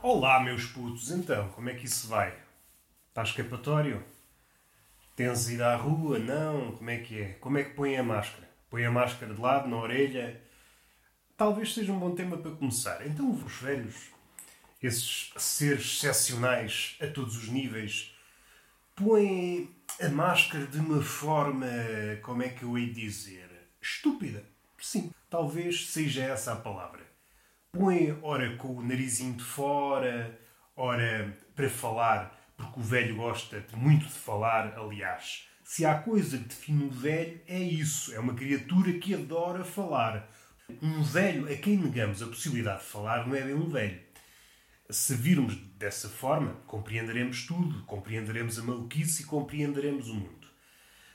Olá, meus putos, então, como é que isso vai? Está escapatório? Tens ido à rua? Não? Como é que é? Como é que põe a máscara? Põe a máscara de lado, na orelha? Talvez seja um bom tema para começar. Então, os velhos, esses seres excepcionais a todos os níveis, põem a máscara de uma forma, como é que eu hei de dizer? Estúpida. Sim, talvez seja essa a palavra põe, ora com o narizinho de fora, ora para falar, porque o velho gosta muito de falar, aliás. Se há coisa que define o velho, é isso. É uma criatura que adora falar. Um velho a quem negamos a possibilidade de falar não é bem um velho. Se virmos dessa forma, compreenderemos tudo, compreenderemos a maluquice e compreenderemos o mundo.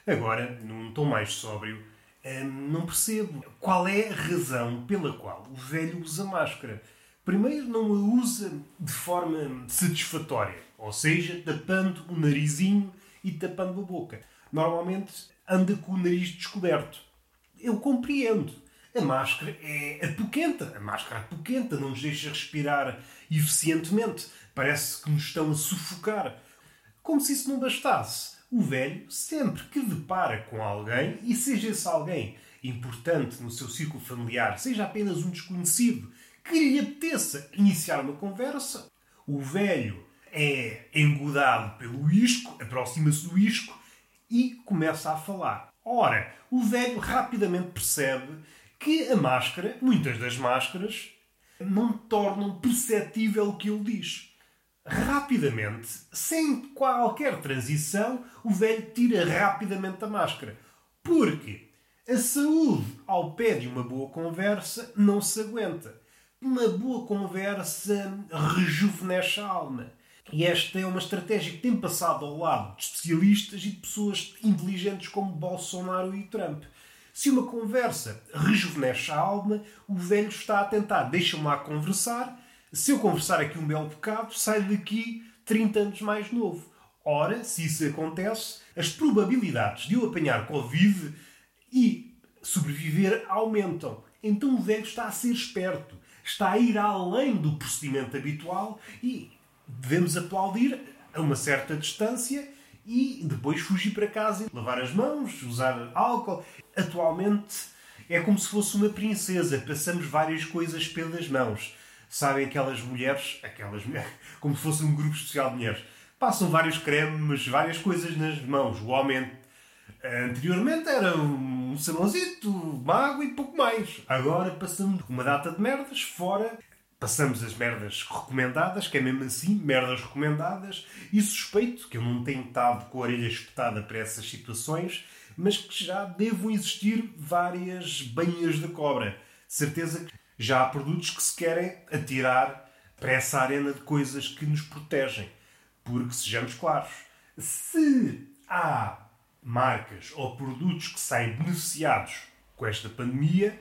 Agora, num tom mais sóbrio, Não percebo qual é a razão pela qual o velho usa máscara. Primeiro, não a usa de forma satisfatória, ou seja, tapando o narizinho e tapando a boca. Normalmente anda com o nariz descoberto. Eu compreendo. A máscara é apoquenta. A máscara apoquenta, não nos deixa respirar eficientemente. Parece que nos estão a sufocar. Como se isso não bastasse o velho, sempre que depara com alguém, e seja esse alguém importante no seu círculo familiar, seja apenas um desconhecido, que lhe apeteça iniciar uma conversa, o velho é engodado pelo isco, aproxima-se do isco e começa a falar. Ora, o velho rapidamente percebe que a máscara, muitas das máscaras, não tornam perceptível o que ele diz. Rapidamente, sem qualquer transição, o velho tira rapidamente a máscara. Porque a saúde ao pé de uma boa conversa não se aguenta. Uma boa conversa rejuvenesce a alma. E esta é uma estratégia que tem passado ao lado de especialistas e de pessoas inteligentes como Bolsonaro e Trump. Se uma conversa rejuvenesce a alma, o velho está a tentar, deixa-me lá conversar, se eu conversar aqui um belo bocado, saio daqui 30 anos mais novo. Ora, se isso acontece, as probabilidades de eu apanhar Covid e sobreviver aumentam. Então o velho está a ser esperto, está a ir além do procedimento habitual e devemos aplaudir a uma certa distância e depois fugir para casa e lavar as mãos, usar álcool. Atualmente é como se fosse uma princesa, passamos várias coisas pelas mãos sabem aquelas mulheres, aquelas mulheres, como se fosse um grupo especial de mulheres, passam vários cremes, várias coisas nas mãos. O homem anteriormente era um salãozito, mago e pouco mais. Agora passamos uma data de merdas fora. Passamos as merdas recomendadas, que é mesmo assim, merdas recomendadas, e suspeito que eu não tenho estado com a orelha espetada para essas situações, mas que já devam existir várias banhas de cobra. Certeza que já há produtos que se querem atirar para essa arena de coisas que nos protegem. Porque, sejamos claros, se há marcas ou produtos que saem beneficiados com esta pandemia,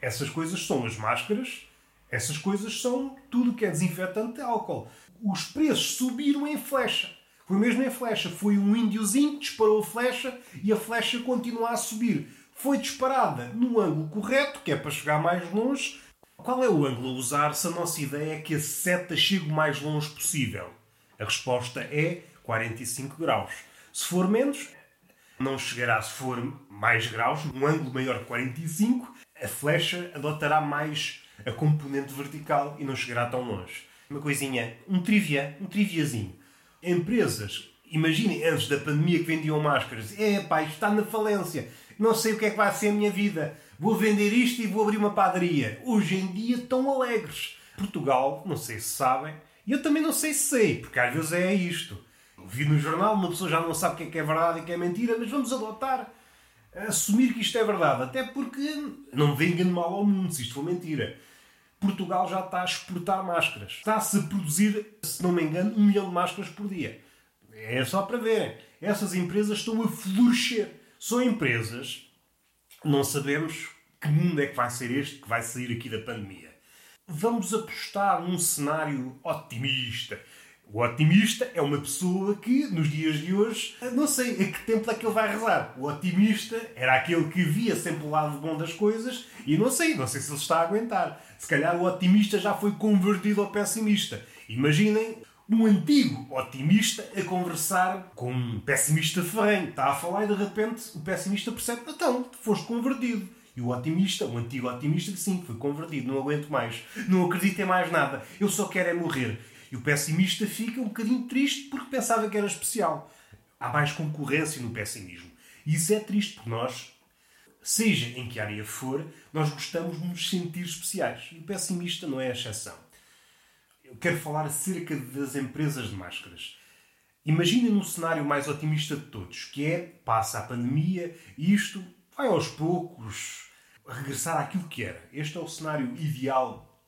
essas coisas são as máscaras, essas coisas são tudo que é desinfetante de álcool. Os preços subiram em flecha. Foi mesmo em flecha. Foi um índiozinho que disparou a flecha e a flecha continua a subir foi disparada no ângulo correto, que é para chegar mais longe. Qual é o ângulo a usar se a nossa ideia é que a seta chegue o mais longe possível? A resposta é 45 graus. Se for menos, não chegará. Se for mais graus, um ângulo maior que 45, a flecha adotará mais a componente vertical e não chegará tão longe. Uma coisinha, um trivia, um triviazinho. Empresas, imaginem antes da pandemia que vendiam máscaras, é pá, está na falência não sei o que é que vai ser a minha vida, vou vender isto e vou abrir uma padaria. Hoje em dia estão alegres. Portugal, não sei se sabem, e eu também não sei se sei, porque às vezes é isto. Vi no jornal, uma pessoa já não sabe o que é que é verdade e o que é mentira, mas vamos adotar, assumir que isto é verdade, até porque não venga mal ao mundo se isto for mentira. Portugal já está a exportar máscaras. Está-se a produzir, se não me engano, um milhão de máscaras por dia. É só para verem. Essas empresas estão a florescer. São empresas, não sabemos que mundo é que vai ser este que vai sair aqui da pandemia. Vamos apostar num cenário otimista. O otimista é uma pessoa que, nos dias de hoje, não sei a que tempo é que ele vai rezar. O otimista era aquele que via sempre o lado bom das coisas e não sei, não sei se ele está a aguentar. Se calhar o otimista já foi convertido ao pessimista. Imaginem um antigo otimista a conversar com um pessimista ferrenho. Está a falar e de repente o pessimista percebe: então, foste convertido. E o otimista, o antigo otimista, diz sim, foi convertido, não aguento mais, não acredito em mais nada, eu só quero é morrer. E o pessimista fica um bocadinho triste porque pensava que era especial. Há mais concorrência no pessimismo. E isso é triste porque nós, seja em que área for, nós gostamos de nos sentir especiais. E o pessimista não é a exceção. Eu quero falar acerca das empresas de máscaras. Imaginem um cenário mais otimista de todos, que é passa a pandemia e isto vai aos poucos regressar àquilo que era. Este é o cenário ideal.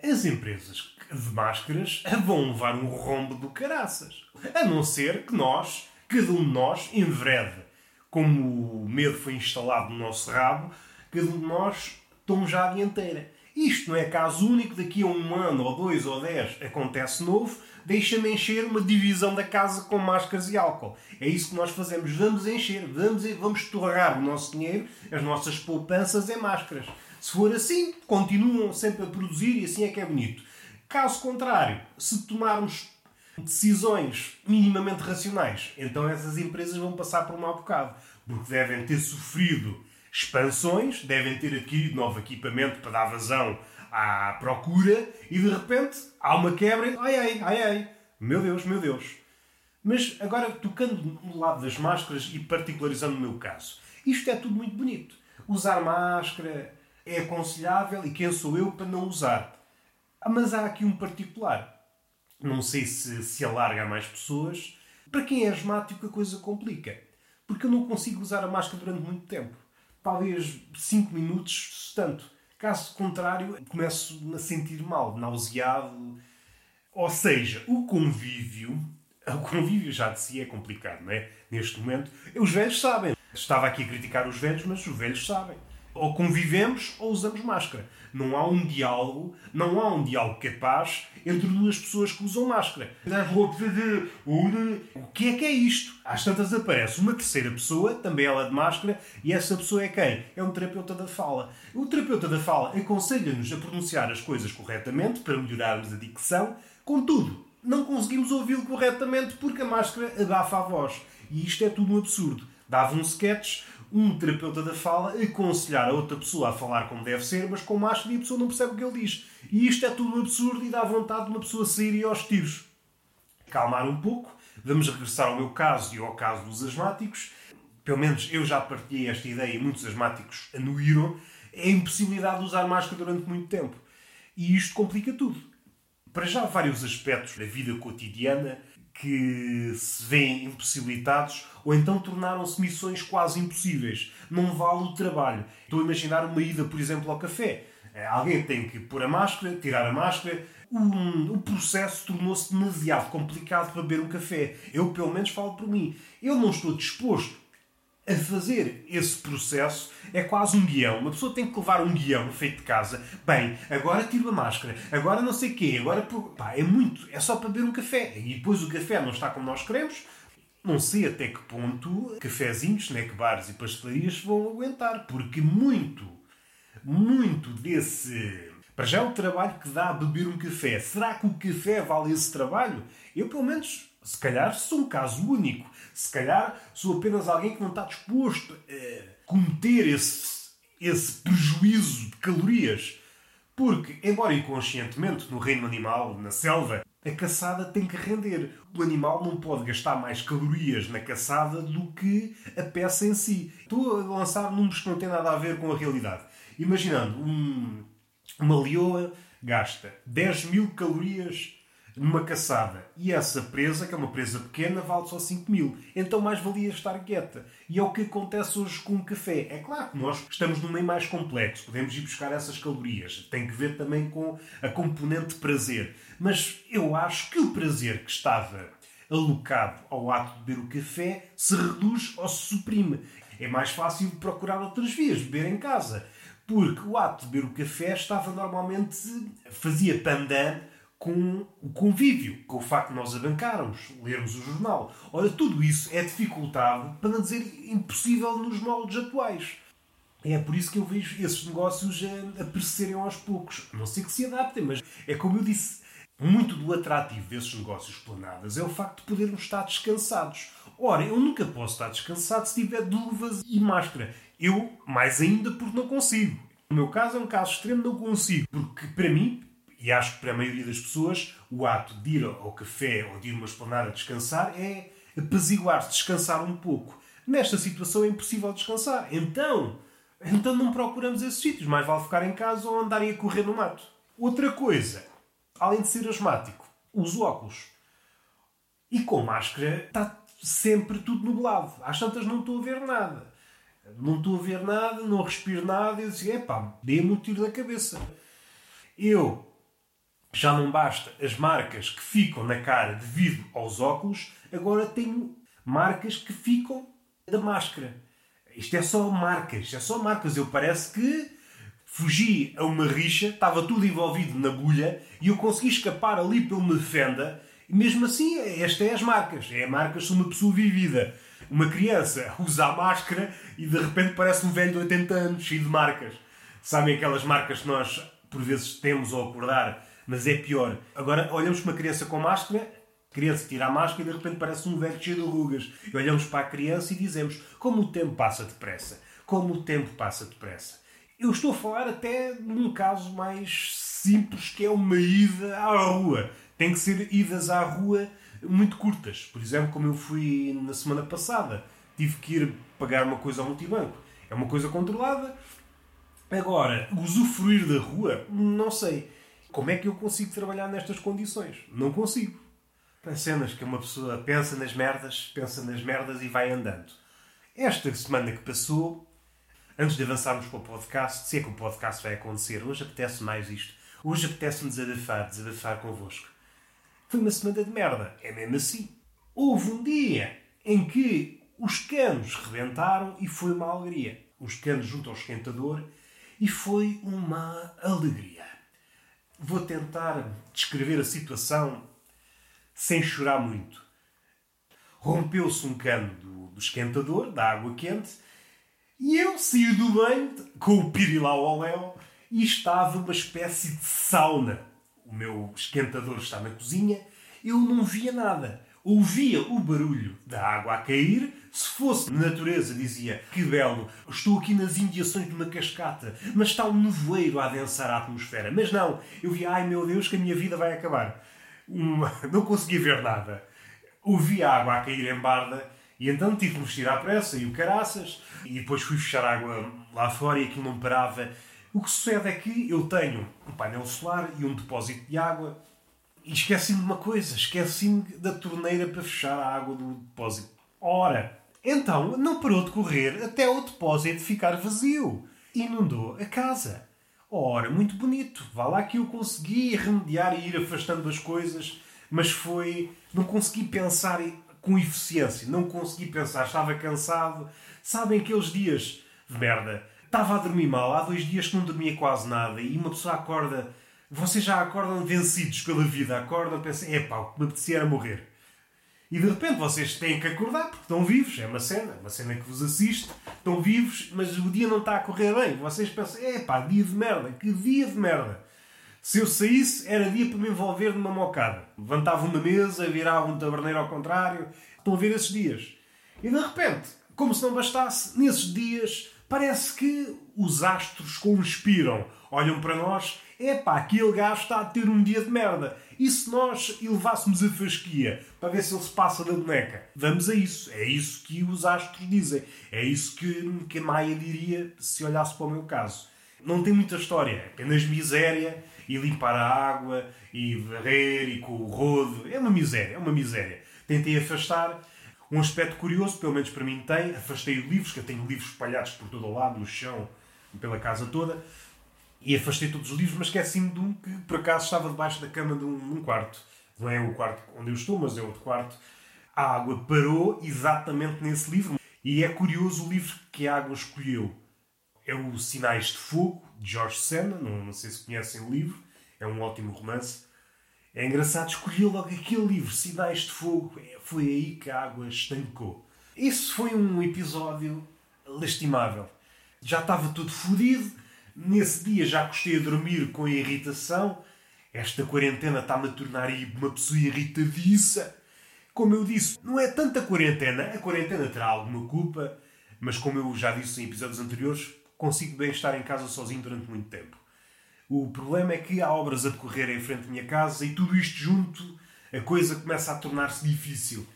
As empresas de máscaras vão levar um rombo do caraças. A não ser que nós, cada um de nós, enverede. Como o medo foi instalado no nosso rabo, cada um de nós tome já a dianteira. Isto não é caso único, daqui a um ano, ou dois, ou dez, acontece novo, deixa-me encher uma divisão da casa com máscaras e álcool. É isso que nós fazemos. Vamos encher, vamos, vamos torrar o nosso dinheiro, as nossas poupanças em máscaras. Se for assim, continuam sempre a produzir e assim é que é bonito. Caso contrário, se tomarmos decisões minimamente racionais, então essas empresas vão passar por um mau bocado. Porque devem ter sofrido expansões, devem ter adquirido novo equipamento para dar vazão à procura e de repente há uma quebra. Ai ai, ai ai, meu Deus, meu Deus. Mas agora, tocando no lado das máscaras e particularizando o meu caso, isto é tudo muito bonito. Usar máscara é aconselhável e quem sou eu para não usar? Ah, mas há aqui um particular. Não sei se se alarga a mais pessoas. Para quem é asmático, a coisa complica. Porque eu não consigo usar a máscara durante muito tempo. Talvez 5 minutos, tanto. Caso contrário, começo a sentir mal, nauseado. Ou seja, o convívio. O convívio já de si é complicado, não é? Neste momento. Os velhos sabem. Estava aqui a criticar os velhos, mas os velhos sabem ou convivemos ou usamos máscara. Não há um diálogo, não há um diálogo capaz entre duas pessoas que usam máscara. O que é que é isto? Às tantas aparece uma terceira pessoa, também ela de máscara, e essa pessoa é quem? É um terapeuta da fala. O terapeuta da fala aconselha-nos a pronunciar as coisas corretamente para melhorarmos a dicção, contudo, não conseguimos ouvi-lo corretamente porque a máscara abafa a voz. E isto é tudo um absurdo. Dava um sketch um terapeuta da fala aconselhar a outra pessoa a falar como deve ser, mas com máscara e a pessoa não percebe o que ele diz. E isto é tudo absurdo e dá vontade de uma pessoa sair e aos tiros. Calmar um pouco, vamos regressar ao meu caso e ao caso dos asmáticos. Pelo menos eu já partilhei esta ideia e muitos asmáticos anuíram. É a impossibilidade de usar máscara durante muito tempo. E isto complica tudo. Para já, vários aspectos da vida cotidiana que se veem impossibilitados ou então tornaram-se missões quase impossíveis. Não vale o trabalho. Estou a imaginar uma ida, por exemplo, ao café. É, alguém tem que pôr a máscara, tirar a máscara. O processo tornou-se demasiado complicado para beber um café. Eu, pelo menos, falo por mim. Eu não estou disposto a fazer esse processo é quase um guião. Uma pessoa tem que levar um guião feito de casa. Bem, agora tiro a máscara, agora não sei o quê, agora. Pá, é muito. É só para beber um café. E depois o café não está como nós queremos. Não sei até que ponto cafezinhos, snack bars e pastelarias vão aguentar. Porque muito, muito desse. Para já é o trabalho que dá a beber um café. Será que o café vale esse trabalho? Eu, pelo menos, se calhar sou um caso único. Se calhar sou apenas alguém que não está disposto a cometer esse, esse prejuízo de calorias. Porque, embora inconscientemente, no reino animal, na selva, a caçada tem que render. O animal não pode gastar mais calorias na caçada do que a peça em si. Estou a lançar números que não têm nada a ver com a realidade. Imaginando, um, uma leoa gasta 10 mil calorias numa caçada. E essa presa, que é uma presa pequena, vale só 5 mil. Então mais valia estar quieta. E é o que acontece hoje com o café. É claro que nós estamos num meio mais complexo. Podemos ir buscar essas calorias. Tem que ver também com a componente prazer. Mas eu acho que o prazer que estava alocado ao ato de beber o café se reduz ou se suprime. É mais fácil procurar outras vias, beber em casa. Porque o ato de beber o café estava normalmente. fazia pandan com o convívio, com o facto de nós abancarmos, lermos o jornal. Ora, tudo isso é dificultado, para não dizer impossível, nos moldes atuais. É por isso que eu vejo esses negócios a, aparecerem aos poucos. Não sei que se adaptem, mas é como eu disse. muito do atrativo desses negócios planadas é o facto de podermos estar descansados. Ora, eu nunca posso estar descansado se tiver luvas e máscara. Eu, mais ainda, porque não consigo. No meu caso é um caso extremo, não consigo. Porque, para mim, e acho que para a maioria das pessoas, o ato de ir ao café ou de ir uma esplanada descansar é apaziguar-se, descansar um pouco. Nesta situação é impossível descansar. Então, então não procuramos esses sítios. Mais vale ficar em casa ou andarem a correr no mato. Outra coisa, além de ser asmático, uso óculos. E com máscara está sempre tudo nublado. Às tantas não estou a ver nada. Não estou a ver nada, não respiro nada. E eu disse, epá, dê-me um tiro na cabeça. Eu, já não basta as marcas que ficam na cara devido aos óculos, agora tenho marcas que ficam da máscara. Isto é só marcas, isto é só marcas. Eu parece que fugi a uma rixa, estava tudo envolvido na bolha e eu consegui escapar ali pela uma fenda. E mesmo assim, esta é as marcas. É marcas de uma pessoa vivida. Uma criança usa a máscara e de repente parece um velho de 80 anos, cheio de marcas. Sabem aquelas marcas que nós por vezes temos ao acordar, mas é pior. Agora olhamos para uma criança com máscara, criança tira a máscara e de repente parece um velho cheio de rugas. E olhamos para a criança e dizemos como o tempo passa depressa. Como o tempo passa depressa. Eu estou a falar até num caso mais simples que é uma ida à rua. Tem que ser idas à rua muito curtas. Por exemplo, como eu fui na semana passada, tive que ir pagar uma coisa ao multibanco. É uma coisa controlada. Agora, usufruir da rua, não sei. Como é que eu consigo trabalhar nestas condições? Não consigo. Há cenas que uma pessoa pensa nas merdas, pensa nas merdas e vai andando. Esta semana que passou, Antes de avançarmos para o podcast, se é que o podcast vai acontecer, hoje apetece mais isto. Hoje apetece-me desabafar, desabafar convosco. Foi uma semana de merda. É mesmo assim. Houve um dia em que os canos rebentaram e foi uma alegria. Os canos junto ao esquentador e foi uma alegria. Vou tentar descrever a situação sem chorar muito. Rompeu-se um cano do, do esquentador, da água quente, e eu saí do banho com o pirilau ao léu e estava uma espécie de sauna. O meu esquentador está na cozinha, eu não via nada. Ouvia o barulho da água a cair. Se fosse natureza, dizia: Que belo, estou aqui nas indiações de uma cascata, mas está um nevoeiro a adensar a atmosfera. Mas não, eu via: Ai meu Deus, que a minha vida vai acabar. Uma... Não conseguia ver nada. Ouvia a água a cair em barda e então tive me vestir à pressa e o caraças, e depois fui fechar água lá fora e aquilo não parava. O que sucede é que eu tenho um painel solar e um depósito de água e esqueci-me de uma coisa, esqueci-me da torneira para fechar a água do depósito. Ora, então não parou de correr até o depósito ficar vazio. Inundou a casa. Ora, muito bonito. Vá lá que eu consegui remediar e ir afastando as coisas, mas foi. Não consegui pensar com eficiência. Não consegui pensar, estava cansado. Sabem aqueles dias de merda? Estava a dormir mal, há dois dias que não dormia quase nada e uma pessoa acorda. Vocês já acordam vencidos pela vida, acordam, pensam, epá, o que me apetecia era morrer. E de repente vocês têm que acordar porque estão vivos, é uma cena, uma cena que vos assiste, estão vivos, mas o dia não está a correr bem. Vocês pensam, epá, dia de merda, que dia de merda. Se eu saísse, era dia para me envolver numa mocada. Levantavam na mesa, viravam um taberneiro ao contrário. Estão a ver esses dias. E de repente, como se não bastasse, nesses dias parece que os astros conspiram. Olham para nós, epá, aquele gajo está a ter um dia de merda. E se nós elevássemos a fasquia para ver se ele se passa da boneca? Vamos a isso. É isso que os astros dizem. É isso que, que a Maia diria se olhasse para o meu caso. Não tem muita história, é apenas miséria e limpar a água e varrer e com o rodo. É uma miséria, é uma miséria. Tentei afastar. Um aspecto curioso, pelo menos para mim tem, afastei os livros, que eu tenho livros espalhados por todo o lado, no chão, pela casa toda, e afastei todos os livros, mas esqueci-me de um que por acaso estava debaixo da cama de um, quarto. Não é o quarto onde eu estou, mas é outro quarto. A água parou exatamente nesse livro. E é curioso o livro que a água escolheu. É o Sinais de Fogo, de George Sand, não, não sei se conhecem o livro, é um ótimo romance. É engraçado escolher logo aquele livro, Sinais de Fogo, é, foi aí que a água estancou. Isso foi um episódio lastimável. Já estava tudo fodido, nesse dia já gostei de dormir com irritação esta quarentena está-me a tornar uma pessoa irritadiça. Como eu disse, não é tanta quarentena. A quarentena terá alguma culpa, mas como eu já disse em episódios anteriores, consigo bem estar em casa sozinho durante muito tempo. O problema é que há obras a decorrer em frente à minha casa e tudo isto junto, a coisa começa a tornar-se difícil.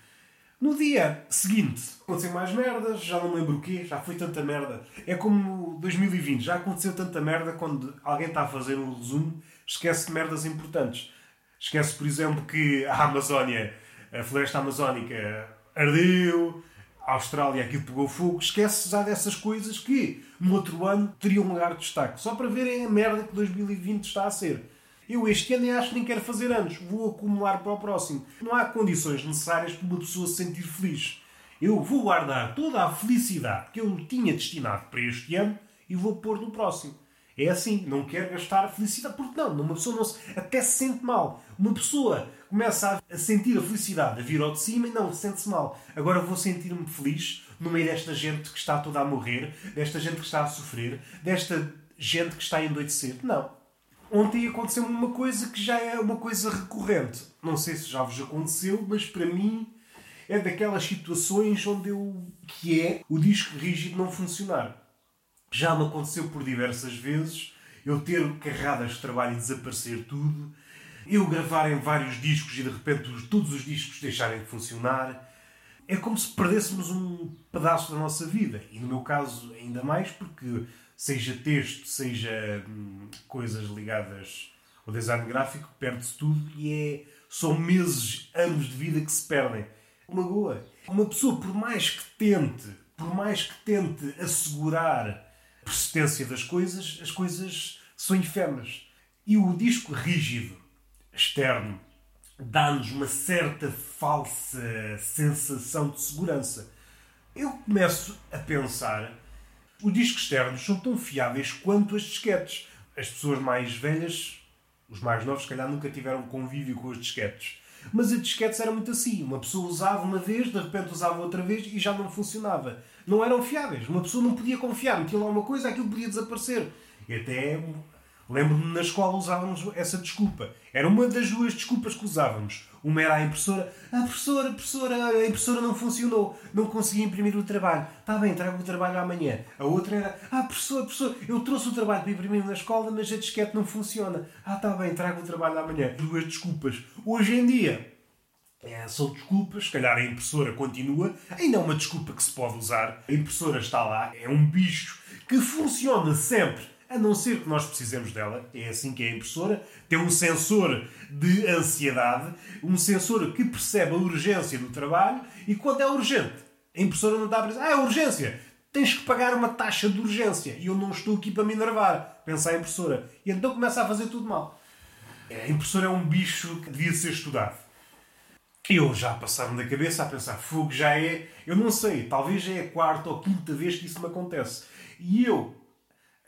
No dia seguinte, aconteceu mais merdas, já não lembro o quê, já foi tanta merda. É como 2020, já aconteceu tanta merda quando alguém está a fazer um resumo, esquece de merdas importantes. Esquece, por exemplo, que a Amazónia, a floresta amazónica, ardeu, a Austrália aquilo pegou fogo. Esquece já dessas coisas que no outro ano teriam um lugar de destaque. Só para verem a merda que 2020 está a ser. Eu este ano acho que nem quero fazer anos. Vou acumular para o próximo. Não há condições necessárias para uma pessoa se sentir feliz. Eu vou guardar toda a felicidade que eu tinha destinado para este ano e vou pôr no próximo. É assim, não quero gastar felicidade, porque não, uma pessoa não se, até se sente mal. Uma pessoa começa a sentir a felicidade a vir ao de cima e não, sente-se mal. Agora vou sentir-me feliz no meio desta gente que está toda a morrer, desta gente que está a sofrer, desta gente que está a endoidecer. Não. Ontem aconteceu uma coisa que já é uma coisa recorrente. Não sei se já vos aconteceu, mas para mim é daquelas situações onde eu. que é o disco rígido não funcionar. Já me aconteceu por diversas vezes eu ter carradas de trabalho e desaparecer tudo, eu gravar em vários discos e de repente todos os discos deixarem de funcionar. É como se perdêssemos um pedaço da nossa vida. E no meu caso, ainda mais, porque seja texto, seja hum, coisas ligadas ao design gráfico, perde-se tudo e é, são meses, anos de vida que se perdem. Uma boa. Uma pessoa, por mais que tente, por mais que tente assegurar persistência das coisas, as coisas são efêmeras. E o disco rígido, externo, dá-nos uma certa falsa sensação de segurança. Eu começo a pensar os discos externos são tão fiáveis quanto as disquetes. As pessoas mais velhas, os mais novos, se calhar nunca tiveram convívio com os disquetes. Mas as disquetes eram muito assim. Uma pessoa usava uma vez, de repente usava outra vez e já não funcionava não eram fiáveis. Uma pessoa não podia confiar, metia lá uma coisa, aquilo podia desaparecer. E até lembro-me na escola usávamos essa desculpa. Era uma das duas desculpas que usávamos. Uma era a impressora. Ah, professora, professora, a impressora não funcionou. Não consegui imprimir o trabalho. Está bem, trago o trabalho amanhã. A outra era. Ah, professor, professor, eu trouxe o trabalho para imprimir na escola, mas a disquete não funciona. Ah, está bem, trago o trabalho amanhã. Duas desculpas. Hoje em dia, é, são desculpas, se calhar a impressora continua, ainda é uma desculpa que se pode usar. A impressora está lá, é um bicho que funciona sempre, a não ser que nós precisemos dela. É assim que é a impressora. Tem um sensor de ansiedade, um sensor que percebe a urgência do trabalho e quando é urgente, a impressora não está a dizer, ah, é urgência, tens que pagar uma taxa de urgência e eu não estou aqui para me enervar. Pensa a impressora. E então começa a fazer tudo mal. A impressora é um bicho que devia ser estudado. Eu já passaram da cabeça a pensar, fogo já é, eu não sei, talvez já é a quarta ou quinta vez que isso me acontece. E eu,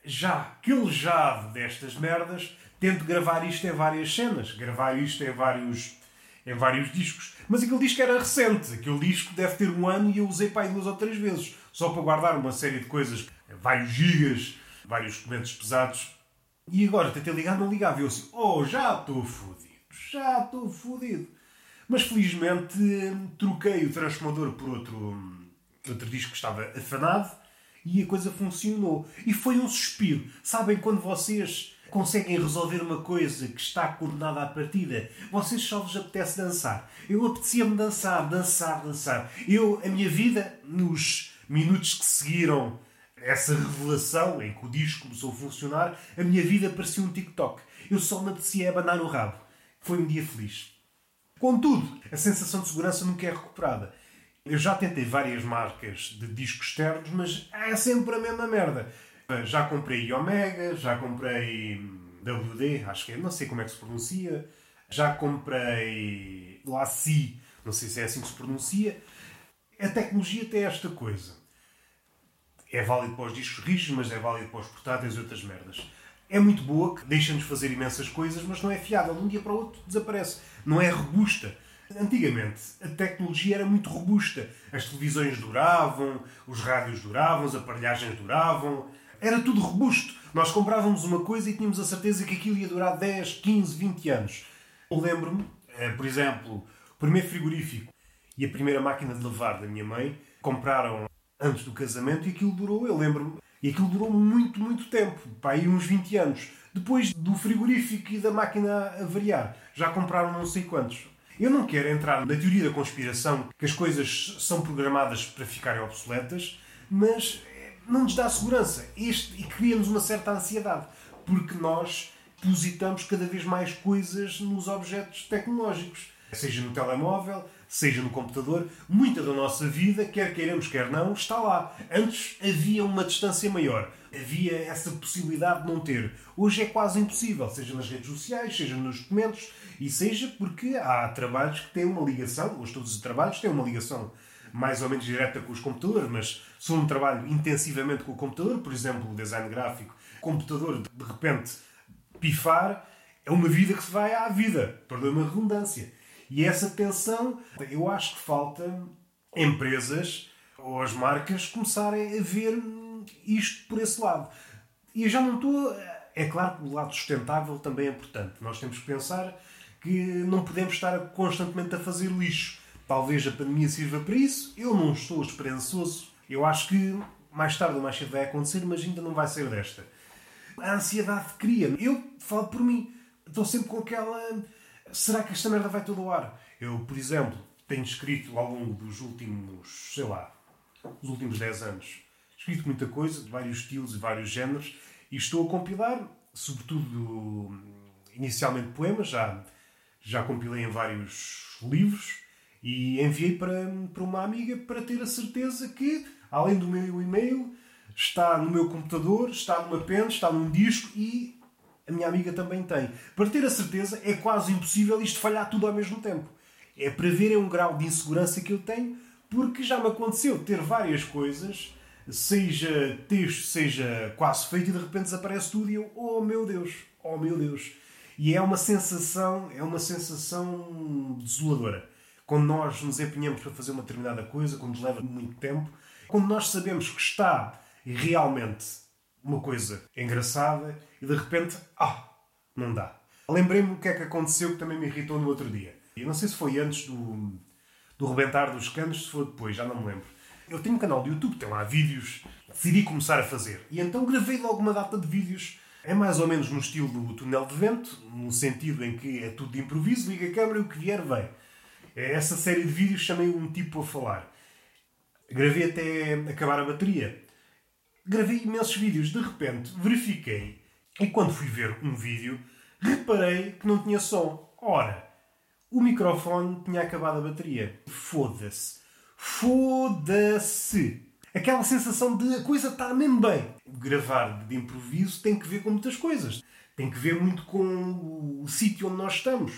já quelejado destas merdas, tento gravar isto em várias cenas, gravar isto em vários, em vários discos. Mas aquele disco era recente, aquele disco deve ter um ano e eu usei para aí duas ou três vezes, só para guardar uma série de coisas, vários gigas, vários documentos pesados. E agora tentei ligar, não ligava. Eu assim, oh, já estou fodido, já estou fodido. Mas felizmente troquei o transformador por outro, outro disco que estava afanado e a coisa funcionou. E foi um suspiro. Sabem quando vocês conseguem resolver uma coisa que está condenada à partida, vocês só vos apetece dançar. Eu apetecia-me dançar, dançar, dançar. Eu, a minha vida, nos minutos que seguiram essa revelação em que o disco começou a funcionar, a minha vida parecia um TikTok. Eu só me apetecia abanar o rabo. Foi um dia feliz. Contudo, a sensação de segurança nunca é recuperada. Eu já tentei várias marcas de discos externos, mas é sempre a mesma merda. Já comprei Omega, já comprei WD, acho que é, não sei como é que se pronuncia. Já comprei Lassi, não sei se é assim que se pronuncia. A tecnologia tem esta coisa. É válido para os discos rígidos, mas é válido para os portáteis e outras merdas é muito boa, deixa-nos fazer imensas coisas, mas não é fiável. De um dia para o outro desaparece. Não é robusta. Antigamente a tecnologia era muito robusta. As televisões duravam, os rádios duravam, as aparelhagens duravam. Era tudo robusto. Nós comprávamos uma coisa e tínhamos a certeza que aquilo ia durar 10, 15, 20 anos. Eu lembro-me, eh, por exemplo, o primeiro frigorífico e a primeira máquina de lavar da minha mãe compraram antes do casamento e aquilo durou, eu lembro-me, e aquilo durou muito, muito tempo, para aí uns 20 anos. Depois do frigorífico e da máquina a variar, já compraram não sei quantos. Eu não quero entrar na teoria da conspiração, que as coisas são programadas para ficarem obsoletas, mas não nos dá segurança este, e cria-nos uma certa ansiedade, porque nós depositamos cada vez mais coisas nos objetos tecnológicos, seja no telemóvel, seja no computador. Muita da nossa vida, quer queiramos, quer não, está lá. Antes havia uma distância maior, havia essa possibilidade de não ter. Hoje é quase impossível, seja nas redes sociais, seja nos documentos, e seja porque há trabalhos que têm uma ligação, hoje todos os trabalhos têm uma ligação mais ou menos direta com os computadores, mas se um trabalho intensivamente com o computador, por exemplo, o design gráfico, computador de repente pifar, é uma vida que se vai à vida, perdoe uma redundância. E essa tensão, eu acho que falta empresas ou as marcas começarem a ver isto por esse lado. E eu já não estou. É claro que o lado sustentável também é importante. Nós temos que pensar que não podemos estar constantemente a fazer lixo. Talvez a pandemia sirva para isso. Eu não estou esperançoso. Eu acho que mais tarde ou mais cedo vai acontecer, mas ainda não vai ser desta. A ansiedade cria. Eu falo por mim. Estou sempre com aquela. Será que esta merda vai todo ao ar? Eu, por exemplo, tenho escrito ao longo dos últimos, sei lá, dos últimos 10 anos, escrito muita coisa, de vários estilos e vários géneros, e estou a compilar, sobretudo, inicialmente poemas, já, já compilei em vários livros, e enviei para, para uma amiga para ter a certeza que, além do meu e-mail, está no meu computador, está numa pen, está num disco e a minha amiga também tem. Para ter a certeza, é quase impossível isto falhar tudo ao mesmo tempo. É para verem um grau de insegurança que eu tenho, porque já me aconteceu ter várias coisas, seja texto, seja quase feito, e de repente desaparece tudo e eu, oh meu Deus, oh meu Deus. E é uma sensação, é uma sensação desoladora quando nós nos empenhamos para fazer uma determinada coisa, quando leva muito tempo, quando nós sabemos que está realmente uma coisa engraçada e de repente, ah, não dá. Lembrei-me o que é que aconteceu que também me irritou no outro dia. Eu não sei se foi antes do, do rebentar dos canos, se foi depois, já não me lembro. Eu tenho um canal de YouTube, tem lá vídeos, decidi começar a fazer. E então gravei logo uma data de vídeos. É mais ou menos no estilo do túnel de vento, no sentido em que é tudo de improviso, liga a câmera e o que vier vem. É essa série de vídeos chamei um tipo a falar. Gravei até acabar a bateria. Gravei imensos vídeos. De repente, verifiquei. E quando fui ver um vídeo, reparei que não tinha som. Ora, o microfone tinha acabado a bateria. Foda-se. Foda-se. Aquela sensação de a coisa está mesmo bem. Gravar de improviso tem que ver com muitas coisas. Tem que ver muito com o sítio onde nós estamos.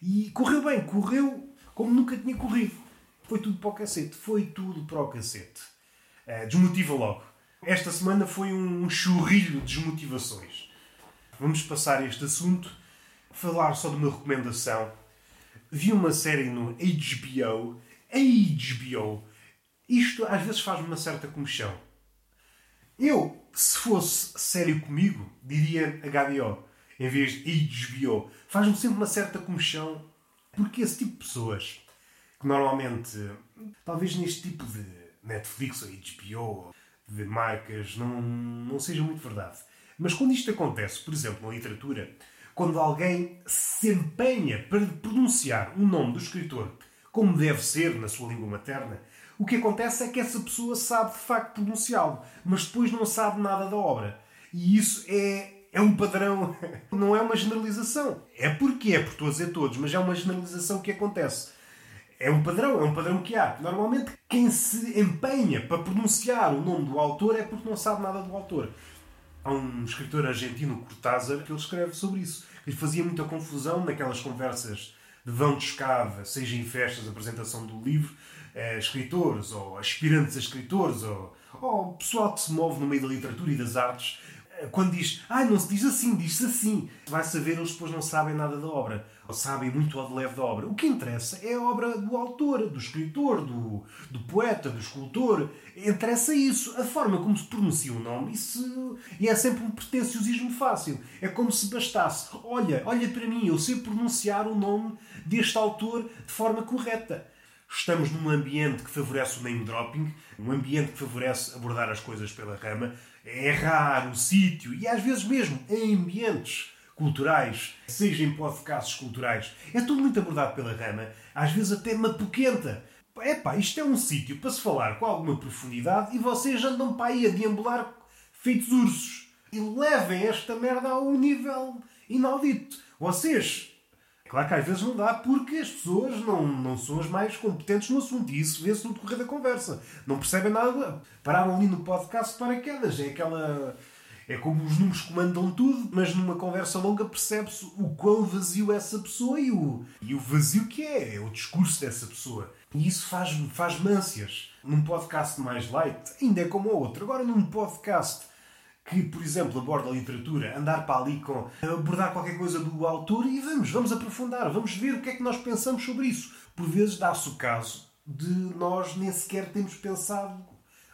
E correu bem, correu como nunca tinha corrido. Foi tudo para o cacete. Foi tudo para o cacete. Uh, desmotiva logo. Esta semana foi um churrilho de desmotivações. Vamos passar este assunto, falar só de uma recomendação. Vi uma série no HBO. HBO. Isto às vezes faz-me uma certa comichão. Eu, se fosse sério comigo, diria HBO em vez de HBO. Faz-me sempre uma certa comichão porque esse tipo de pessoas, que normalmente, talvez neste tipo de Netflix ou HBO, de marcas, não, não seja muito verdade. Mas quando isto acontece, por exemplo, na literatura, quando alguém se empenha para pronunciar o nome do escritor como deve ser na sua língua materna, o que acontece é que essa pessoa sabe de facto pronunciá-lo, mas depois não sabe nada da obra. E isso é é um padrão, não é uma generalização. É porque é, por estou a dizer todos, mas é uma generalização que acontece. É um padrão, é um padrão que há. Normalmente, quem se empenha para pronunciar o nome do autor é porque não sabe nada do autor. Há um escritor argentino, Cortázar, que ele escreve sobre isso. Ele fazia muita confusão naquelas conversas de vão de escada, seja em festas apresentação do livro, eh, escritores ou aspirantes a escritores ou, ou pessoal que se move no meio da literatura e das artes quando diz, ah, não se diz assim, diz-se assim, vai saber, eles depois não sabem nada da obra, ou sabem muito ao de leve da obra. O que interessa é a obra do autor, do escritor, do, do poeta, do escultor. Interessa isso, a forma como se pronuncia o nome, isso, e é sempre um pretenciosismo fácil. É como se bastasse, olha, olha para mim, eu sei pronunciar o nome deste autor de forma correta. Estamos num ambiente que favorece o name dropping, um ambiente que favorece abordar as coisas pela rama, é raro o sítio e às vezes mesmo em ambientes culturais, seja em podcasts culturais, é tudo muito abordado pela rama, às vezes até mapoquenta. Epá, isto é um sítio para se falar com alguma profundidade e vocês andam para aí a deambular feitos ursos. E levem esta merda a um nível inaudito. Vocês Claro que às vezes não dá porque as pessoas não, não são as mais competentes no assunto e isso vê-se no decorrer da conversa. Não percebem nada. Pararam ali no podcast para quedas. É aquela. É como os números comandam tudo, mas numa conversa longa percebe-se o quão vazio é essa pessoa e o, e o vazio que é, é o discurso dessa pessoa. E isso faz, faz mâncias. Num podcast mais light, ainda é como o outro. Agora, num podcast que, por exemplo, aborda a literatura, andar para ali com abordar qualquer coisa do autor e vamos, vamos aprofundar, vamos ver o que é que nós pensamos sobre isso. Por vezes dá-se o caso de nós nem sequer termos pensado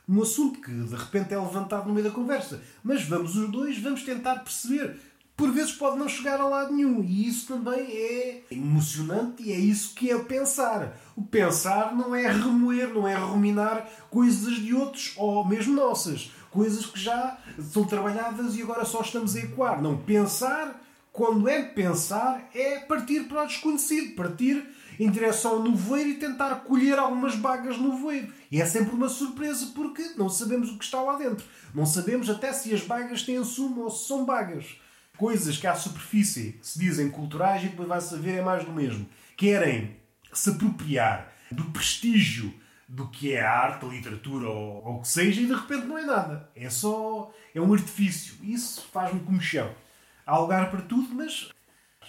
no assunto que de repente é levantado no meio da conversa. Mas vamos os dois, vamos tentar perceber. Por vezes pode não chegar a lado nenhum e isso também é emocionante e é isso que é pensar. O pensar não é remoer, não é ruminar coisas de outros ou mesmo nossas coisas que já são trabalhadas e agora só estamos a ecoar. Não, pensar, quando é pensar, é partir para o desconhecido, partir em direção ao nevoeiro e tentar colher algumas bagas no nevoeiro. E é sempre uma surpresa porque não sabemos o que está lá dentro. Não sabemos até se as bagas têm sumo ou se são bagas. Coisas que à superfície se dizem culturais e depois vai saber é mais do mesmo. Querem se apropriar do prestígio do que é arte, literatura ou, ou o que seja, e de repente não é nada. É só. é um artifício. Isso faz-me comichão. Há lugar para tudo, mas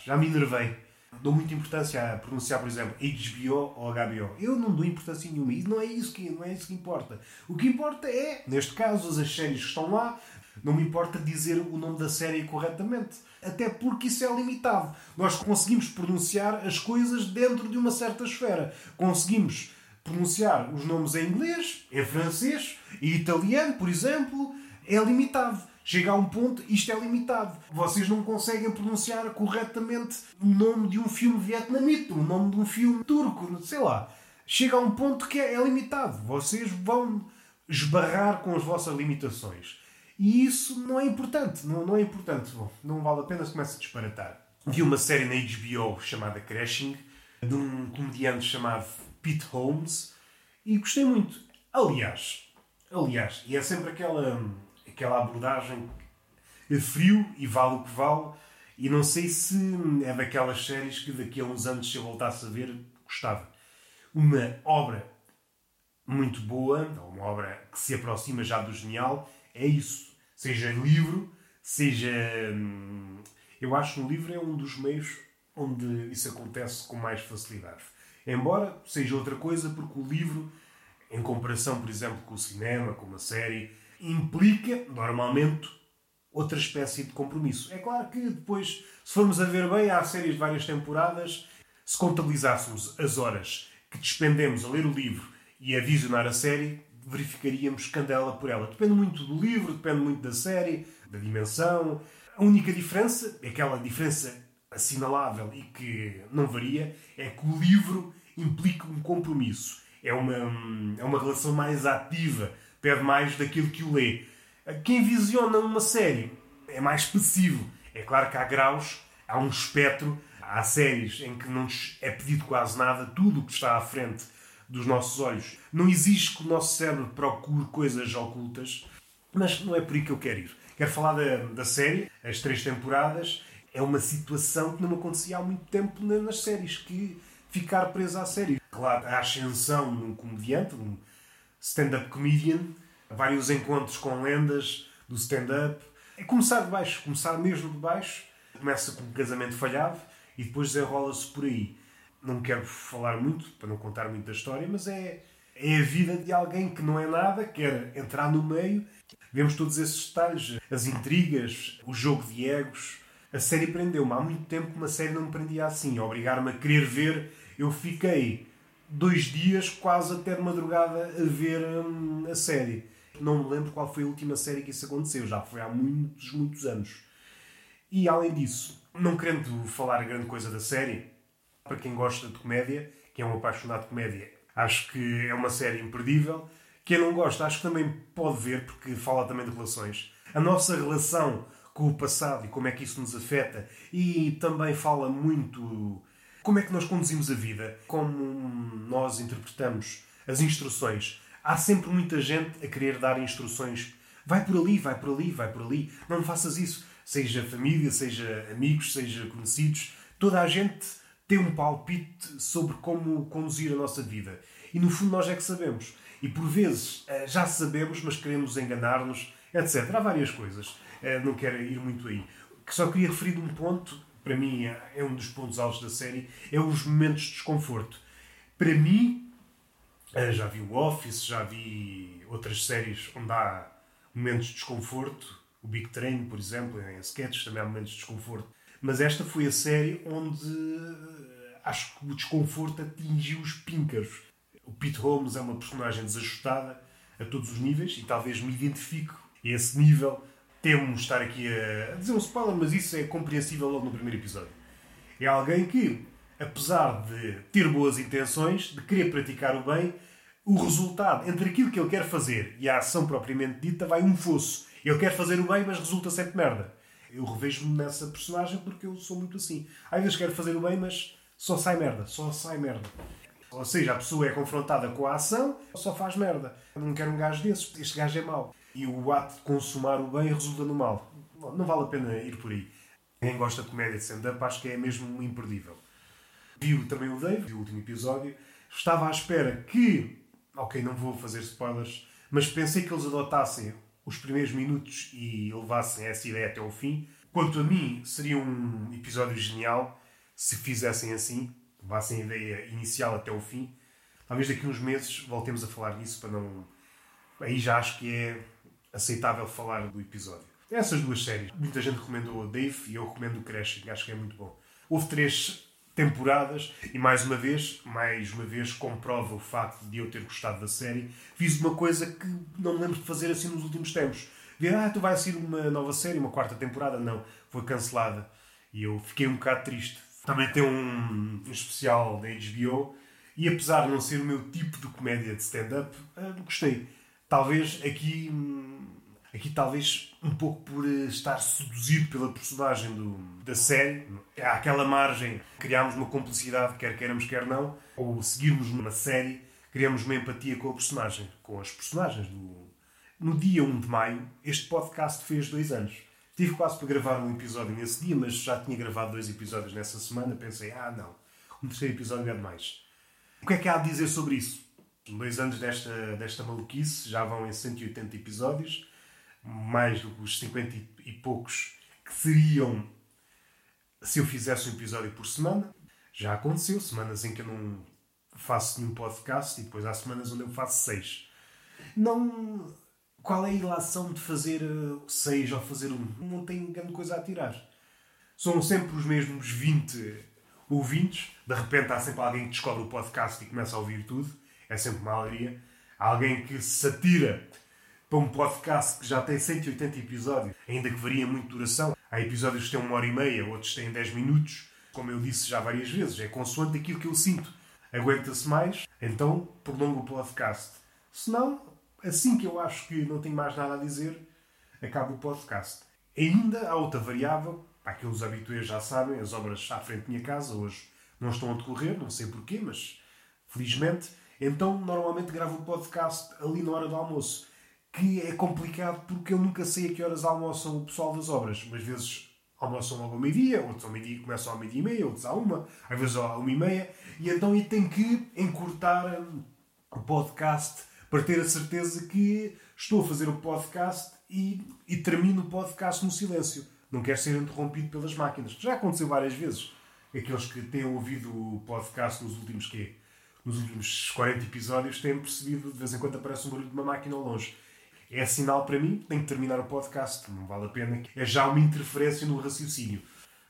já me enervei. Dou muita importância a pronunciar, por exemplo, HBO ou HBO. Eu não dou importância nenhuma. E não é isso que, não é isso que importa. O que importa é, neste caso, as séries que estão lá. Não me importa dizer o nome da série corretamente. Até porque isso é limitado. Nós conseguimos pronunciar as coisas dentro de uma certa esfera. Conseguimos pronunciar os nomes em inglês, em francês e italiano, por exemplo, é limitado. Chega a um ponto, isto é limitado. Vocês não conseguem pronunciar corretamente o nome de um filme vietnamita, o nome de um filme turco, sei lá. Chega a um ponto que é, é limitado. Vocês vão esbarrar com as vossas limitações. E isso não é importante. Não, não é importante. Bom, não vale a pena começa a disparatar. Vi uma série na HBO chamada Crashing, de um comediante chamado Pete Holmes e gostei muito. Aliás, aliás, e é sempre aquela, aquela abordagem a frio e vale o que vale. E não sei se é daquelas séries que daqui a uns anos, se eu voltasse a ver, gostava. Uma obra muito boa, uma obra que se aproxima já do genial, é isso. Seja livro, seja. Hum, eu acho que o livro é um dos meios onde isso acontece com mais facilidade. Embora seja outra coisa, porque o livro, em comparação, por exemplo, com o cinema, com uma série, implica, normalmente, outra espécie de compromisso. É claro que depois, se formos a ver bem, há séries de várias temporadas, se contabilizássemos as horas que despendemos a ler o livro e a visionar a série, verificaríamos candela por ela. Depende muito do livro, depende muito da série, da dimensão. A única diferença, aquela diferença assinalável e que não varia é que o livro implica um compromisso. É uma, é uma relação mais ativa, pede mais daquilo que o lê. Quem visiona uma série é mais passivo. É claro que há graus, há um espectro, há séries em que não é pedido quase nada, tudo o que está à frente dos nossos olhos. Não exige que o nosso cérebro procure coisas ocultas, mas não é por aí que eu quero ir. Quero falar da, da série, as três temporadas, é uma situação que não acontecia há muito tempo nas séries, que ficar preso à série. Claro, a ascensão num comediante, um stand-up comedian, vários encontros com lendas do stand-up. É começar de baixo, começar mesmo de baixo. Começa com um casamento falhado e depois desenrola-se por aí. Não quero falar muito, para não contar muito da história, mas é, É a vida de alguém que não é nada, quer entrar no meio. Vemos todos esses detalhes, as intrigas, o jogo de egos. A série prendeu-me. Há muito tempo que uma série não me prendia assim. Obrigar-me a querer ver, eu fiquei dois dias, quase até de madrugada, a ver hum, a série. Não me lembro qual foi a última série que isso aconteceu. Já foi há muitos, muitos anos. E além disso, não querendo falar grande coisa da série, para quem gosta de comédia, que é um apaixonado de comédia, acho que é uma série imperdível. Quem não gosta, acho que também pode ver, porque fala também de relações. A nossa relação com o passado e como é que isso nos afeta. E também fala muito como é que nós conduzimos a vida, como nós interpretamos as instruções. Há sempre muita gente a querer dar instruções. Vai por ali, vai por ali, vai por ali. Não faças isso seja família, seja amigos, seja conhecidos, toda a gente tem um palpite sobre como conduzir a nossa vida. E no fundo nós é que sabemos. E por vezes eh, já sabemos, mas queremos enganar-nos, etc. Há várias coisas. Eh, não quero ir muito aí. Só queria referir um ponto, para mim é um dos pontos altos da série, é os momentos de desconforto. Para mim, eh, já vi o Office, já vi outras séries onde há momentos de desconforto, o Big Train, por exemplo, em sketches também há momentos de desconforto. Mas esta foi a série onde eh, acho que o desconforto atingiu os píncaros. O Pete Holmes é uma personagem desajustada a todos os níveis e talvez me identifico a esse nível. Temos estar aqui a dizer um spoiler, mas isso é compreensível logo no primeiro episódio. É alguém que, apesar de ter boas intenções, de querer praticar o bem, o resultado entre aquilo que ele quer fazer e a ação propriamente dita vai um fosso. Ele quer fazer o bem, mas resulta sempre merda. Eu revejo-me nessa personagem porque eu sou muito assim. Às vezes quero fazer o bem, mas só sai merda. Só sai merda. Ou seja, a pessoa é confrontada com a ação, só faz merda. Eu não quero um gajo desses, este gajo é mau. E o ato de consumar o bem resulta no mal. Não vale a pena ir por aí. Quem gosta de comédia de stand-up acho que é mesmo imperdível. Viu também o Dave, o último episódio. Estava à espera que. Ok, não vou fazer spoilers, mas pensei que eles adotassem os primeiros minutos e levassem essa ideia até ao fim. Quanto a mim, seria um episódio genial se fizessem assim, levassem a ideia inicial até ao fim. Talvez daqui uns meses voltemos a falar nisso para não. Aí já acho que é aceitável falar do episódio. Essas duas séries. Muita gente recomendou o Dave e eu recomendo o Crashing, acho que é muito bom. Houve três temporadas e mais uma vez, mais uma vez comprova o facto de eu ter gostado da série. Fiz uma coisa que não me lembro de fazer assim nos últimos tempos. Ver, ah, tu vai sair uma nova série, uma quarta temporada. Não, foi cancelada. E eu fiquei um bocado triste. Também tem um, um especial da HBO e apesar de não ser o meu tipo de comédia de stand-up, uh, gostei. Talvez aqui Aqui talvez um pouco por eh, estar seduzido pela personagem do, da série. Há aquela margem, criámos uma complicidade, quer queiramos, quer não, ou seguirmos numa série, criamos uma empatia com a personagem, com as personagens. Do... No dia 1 de maio, este podcast fez dois anos. Tive quase para gravar um episódio nesse dia, mas já tinha gravado dois episódios nessa semana. Pensei, ah não, um terceiro episódio é demais. O que é que há a dizer sobre isso? Dois anos desta, desta maluquice, já vão em 180 episódios mais os 50 e poucos que seriam se eu fizesse um episódio por semana. Já aconteceu, semanas em que eu não faço nenhum podcast e depois há semanas onde eu faço seis. Não. Qual é a ilação de fazer uh, seis ou fazer um? Não tem grande coisa a tirar. São sempre os mesmos 20 ouvintes. De repente há sempre alguém que descobre o podcast e começa a ouvir tudo. É sempre uma alegria. Alguém que se atira para um podcast que já tem 180 episódios, ainda que varia muito duração. Há episódios que têm uma hora e meia, outros têm 10 minutos. Como eu disse já várias vezes, é consoante aquilo que eu sinto. Aguenta-se mais, então prolongo o podcast. Se não, assim que eu acho que não tenho mais nada a dizer, acabo o podcast. Ainda há outra variável, para aqueles habituês já sabem, as obras à frente da minha casa hoje não estão a decorrer, não sei porquê, mas felizmente. Então, normalmente gravo o podcast ali na hora do almoço que é complicado porque eu nunca sei a que horas almoçam o pessoal das obras. Umas vezes almoçam logo ao meio-dia, outros ao meio-dia começam ao meio-dia e meia, outros à uma, às vezes à uma e meia, e então eu tenho que encurtar hum, o podcast para ter a certeza que estou a fazer o podcast e, e termino o podcast no silêncio. Não quero ser interrompido pelas máquinas. Já aconteceu várias vezes. Aqueles que têm ouvido o podcast nos últimos quê? Nos últimos 40 episódios têm percebido de vez em quando aparece um barulho de uma máquina ao longe. É sinal para mim, tenho que terminar o podcast, não vale a pena. É já uma interferência no raciocínio.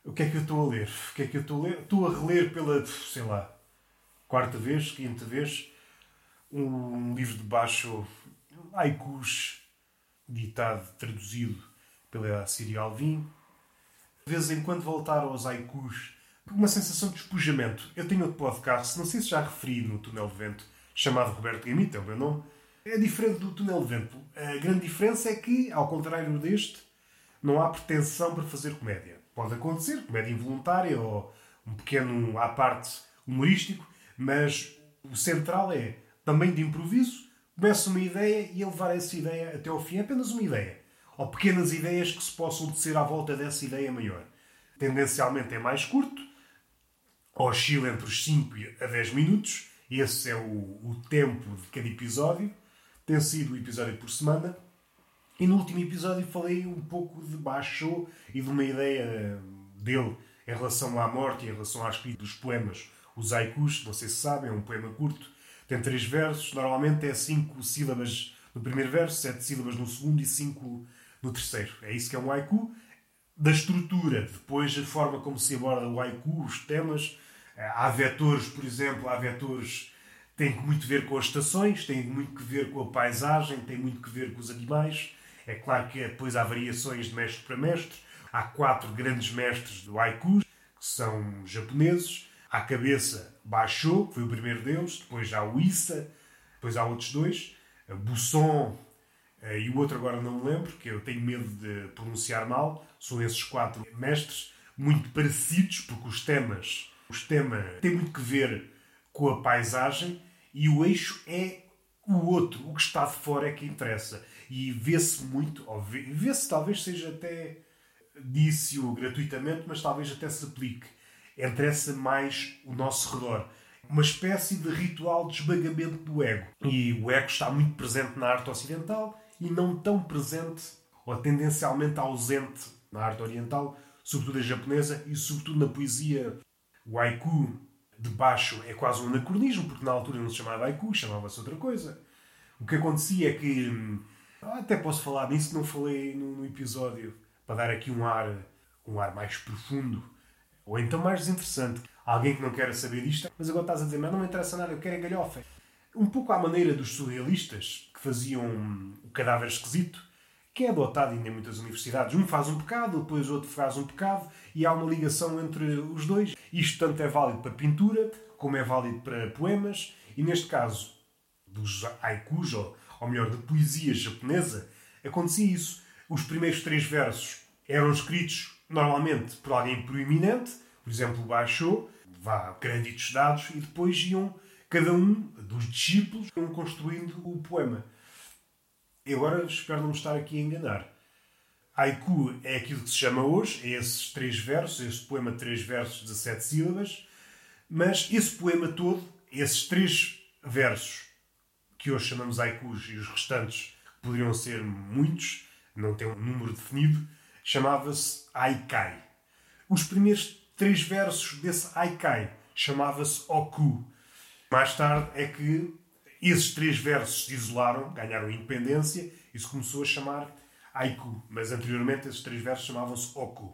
O que é que eu estou a ler? O que é que eu estou a ler? Estou a reler pela, sei lá, quarta vez, quinta vez, um livro de baixo, haikus, ditado, traduzido pela Siri Alvim. De vez em quando voltar aos haikus, uma sensação de despojamento. Eu tenho outro podcast, não sei se já referi no Túnel de Vento, chamado Roberto Gamita, é o meu nome. É diferente do Túnel de Vento. A grande diferença é que, ao contrário deste, não há pretensão para fazer comédia. Pode acontecer, comédia involuntária ou um pequeno à parte humorístico, mas o central é também de improviso. Começa uma ideia e levar essa ideia até ao fim é apenas uma ideia. Ou pequenas ideias que se possam tecer à volta dessa ideia maior. Tendencialmente é mais curto, oscila entre os 5 a 10 minutos. Esse é o, o tempo de cada episódio. Tem sido um episódio por semana. E no último episódio falei um pouco de Baixo e de uma ideia dele em relação à morte e em relação à escrita dos poemas. Os haikus, se sabem, é um poema curto, tem três versos, normalmente é cinco sílabas no primeiro verso, sete sílabas no segundo e cinco no terceiro. É isso que é um haiku. Da estrutura, depois a forma como se aborda o haiku, os temas. Há vetores, por exemplo, há vetores que têm muito a ver com as estações, têm muito a ver com a paisagem, têm muito a ver com os animais. É claro que depois há variações de mestre para mestre. Há quatro grandes mestres do haiku, que são japoneses. À cabeça, Basho, que foi o primeiro deles. Depois há o Issa. Depois há outros dois. Busson e o outro agora não me lembro, que eu tenho medo de pronunciar mal. São esses quatro mestres, muito parecidos, porque os temas, os temas têm muito que ver com a paisagem e o eixo é o outro, o que está de fora é que interessa e vê-se muito, vê-se talvez seja até disse-o gratuitamente, mas talvez até se aplique. Interessa mais o nosso redor. Uma espécie de ritual de esmagamento do ego. E o ego está muito presente na arte ocidental e não tão presente ou tendencialmente ausente na arte oriental, sobretudo a japonesa e sobretudo na poesia. O haiku de baixo é quase um anacronismo, porque na altura não se chamava haiku, chamava-se outra coisa. O que acontecia é que hum, até posso falar nisso, não falei no, no, episódio, para dar aqui um ar, um ar mais profundo, ou então mais desinteressante. Alguém que não quer saber disto, mas agora estás a dizer, mas não me interessa nada, eu quero é galhofa. Um pouco à maneira dos surrealistas, que faziam o cadáver esquisito, que é adotado ainda em muitas universidades. Um faz um pecado, depois outro faz um pecado, e há uma ligação entre os dois. Isto tanto é válido para pintura, como é válido para poemas, e neste caso, dos haikus, ou ou melhor, de poesia japonesa, acontecia isso. Os primeiros três versos eram escritos normalmente por alguém proeminente, por exemplo, Basho, vá créditos dados, e depois iam, cada um dos discípulos, construindo o poema. E agora espero não estar aqui a enganar. Haiku é aquilo que se chama hoje, é esses três versos, este poema de três versos de sete sílabas, mas esse poema todo, esses três versos, que hoje chamamos haikus e os restantes poderiam ser muitos, não tem um número definido, chamava-se Aikai. Os primeiros três versos desse Aikai chamava-se Oku. Mais tarde é que esses três versos se isolaram, ganharam independência e se começou a chamar Haiku. Mas anteriormente esses três versos chamavam-se Oku.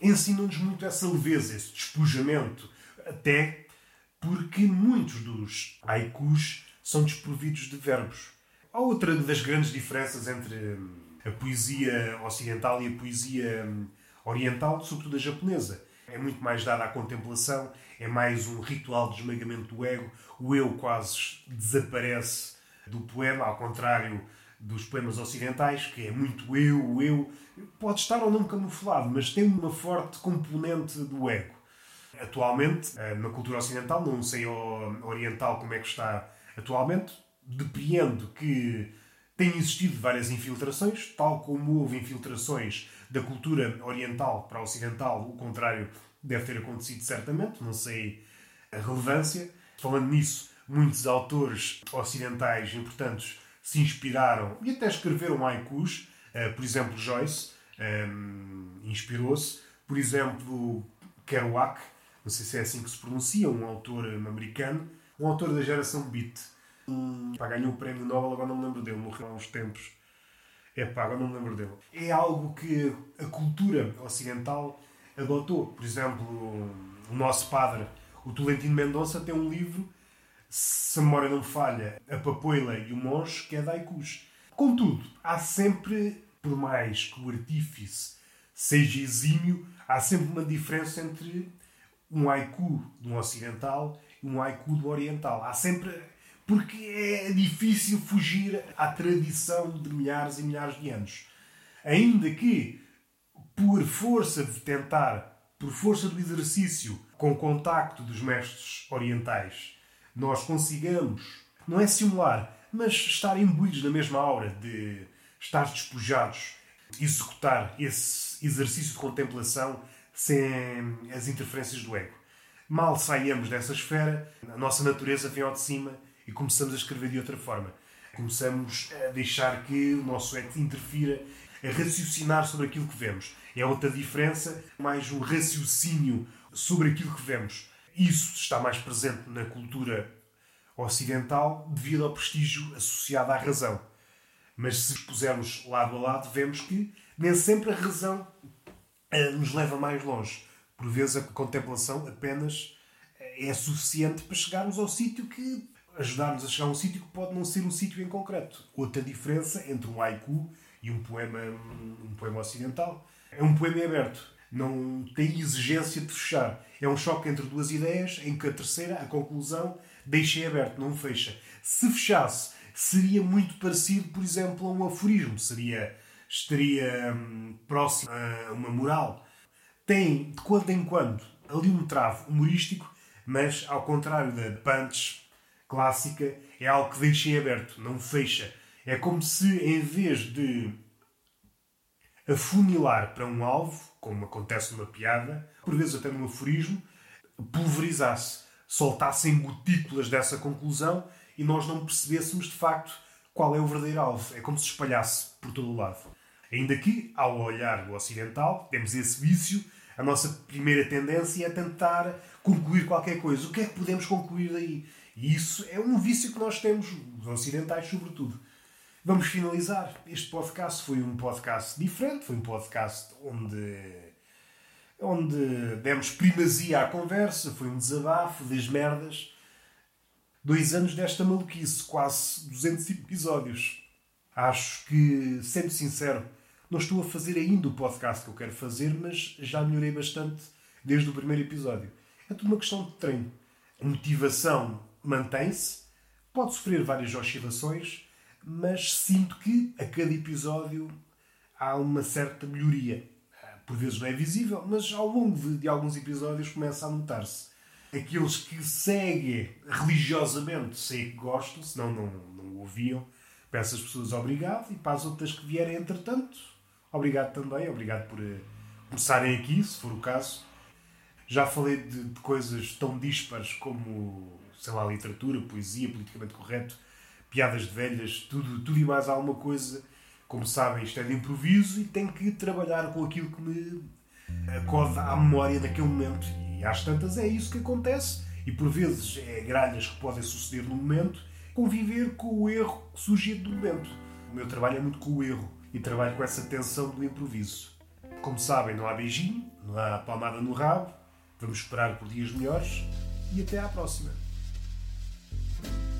Ensinam-nos muito essa leveza, esse despojamento, até porque muitos dos haikus são desprovidos de verbos. Há outra das grandes diferenças entre hum, a poesia ocidental e a poesia hum, oriental, sobretudo a japonesa. É muito mais dada à contemplação, é mais um ritual de esmagamento do ego. O eu quase desaparece do poema, ao contrário dos poemas ocidentais, que é muito eu, eu. Pode estar ou não camuflado, mas tem uma forte componente do ego. Atualmente, eh, na cultura ocidental, não sei oriental como é que está Atualmente, depreendo que têm existido várias infiltrações, tal como houve infiltrações da cultura oriental para a ocidental, o contrário deve ter acontecido certamente, não sei a relevância. Falando nisso, muitos autores ocidentais importantes se inspiraram e até escreveram haikus. Uh, por exemplo, Joyce um, inspirou-se. Por exemplo, Kerouac, não sei se é assim que se pronuncia, um autor americano, um autor da geração Beat. Um, pá, ganhou o prémio Nobel, agora não me lembro dele, morreu há uns tempos. É pá, agora não me lembro dele. É algo que a cultura ocidental adotou. Por exemplo, o nosso padre, o Tolentino Mendonça, tem um livro, se a memória não falha, A Papoila e o Monge, que é Daikus. Contudo, há sempre, por mais que o artífice seja exímio, há sempre uma diferença entre um haiku de um ocidental e um haiku do oriental. Há sempre. Porque é difícil fugir à tradição de milhares e milhares de anos. Ainda que, por força de tentar, por força do exercício com contacto dos mestres orientais, nós consigamos, não é simular, mas estar imbuídos na mesma aura de estar despojados, executar esse exercício de contemplação sem as interferências do ego. Mal saímos dessa esfera, a nossa natureza vem ao de cima e começamos a escrever de outra forma. Começamos a deixar que o nosso ego interfira, a raciocinar sobre aquilo que vemos. É outra diferença, mais um raciocínio sobre aquilo que vemos. Isso está mais presente na cultura ocidental devido ao prestígio associado à razão. Mas se pusermos lado a lado, vemos que nem sempre a razão eh, nos leva mais longe. Por vezes a contemplação apenas eh, é suficiente para chegarmos ao sítio que ajudar-nos a chegar a um sítio que pode não ser um sítio em concreto. Outra diferença entre um haiku e um poema, um poema ocidental é um poema aberto. Não tem exigência de fechar. É um choque entre duas ideias em que a terceira, a conclusão, deixa aberto, não fecha. Se fechasse, seria muito parecido, por exemplo, a um aforismo. Seria, estaria hum, próximo a uma moral. Tem, de quando em quando, ali um travo humorístico, mas, ao contrário da punch clássica, é algo que deixa em aberto, não fecha. É como se, em vez de afunilar para um alvo, como acontece numa piada, por vezes até num aforismo, pulverizasse, soltassem gotículas dessa conclusão e nós não percebêssemos de facto qual é o verdadeiro alvo. É como se espalhasse por todo o lado. Ainda que, ao olhar o ocidental, temos esse vício, a nossa primeira tendência é tentar concluir qualquer coisa. O que é que podemos concluir daí? E isso é um vício que nós temos, os ocidentais sobretudo. Vamos finalizar. Este podcast foi um podcast diferente, foi um podcast onde, onde demos primazia à conversa, foi um desabafo das merdas. Dois anos desta maluquice, quase 200 episódios. Acho que, sendo sincero, não estou a fazer ainda o podcast que eu quero fazer, mas já melhorei bastante desde o primeiro episódio. É tudo uma questão de treino. A motivação mantém-se, pode sofrer várias oscilações, mas sinto que a cada episódio há uma certa melhoria. Por vezes não é visível, mas ao longo de, de alguns episódios começa a notar-se. Aqueles que seguem religiosamente sei que gostam, senão não, não ouviam. Peço às pessoas obrigado e para as outras que vierem entretanto, obrigado também, obrigado por uh, começarem aqui, se for o caso. Já falei de, de coisas tão dispares como sei lá, literatura, poesia, politicamente correto, piadas de velhas, tudo, tudo e mais alguma coisa. Como sabem, isto é de improviso e tenho que trabalhar com aquilo que me acode à memória daquele momento. E às tantas é isso que acontece. E por vezes é gralhas que podem suceder no momento, conviver com o erro que surge do momento. O meu trabalho é muito com o erro e trabalho com essa tensão do improviso. Como sabem, não há beijinho, não há palmada no rabo. Vamos esperar por dias melhores e até à próxima. Thank you.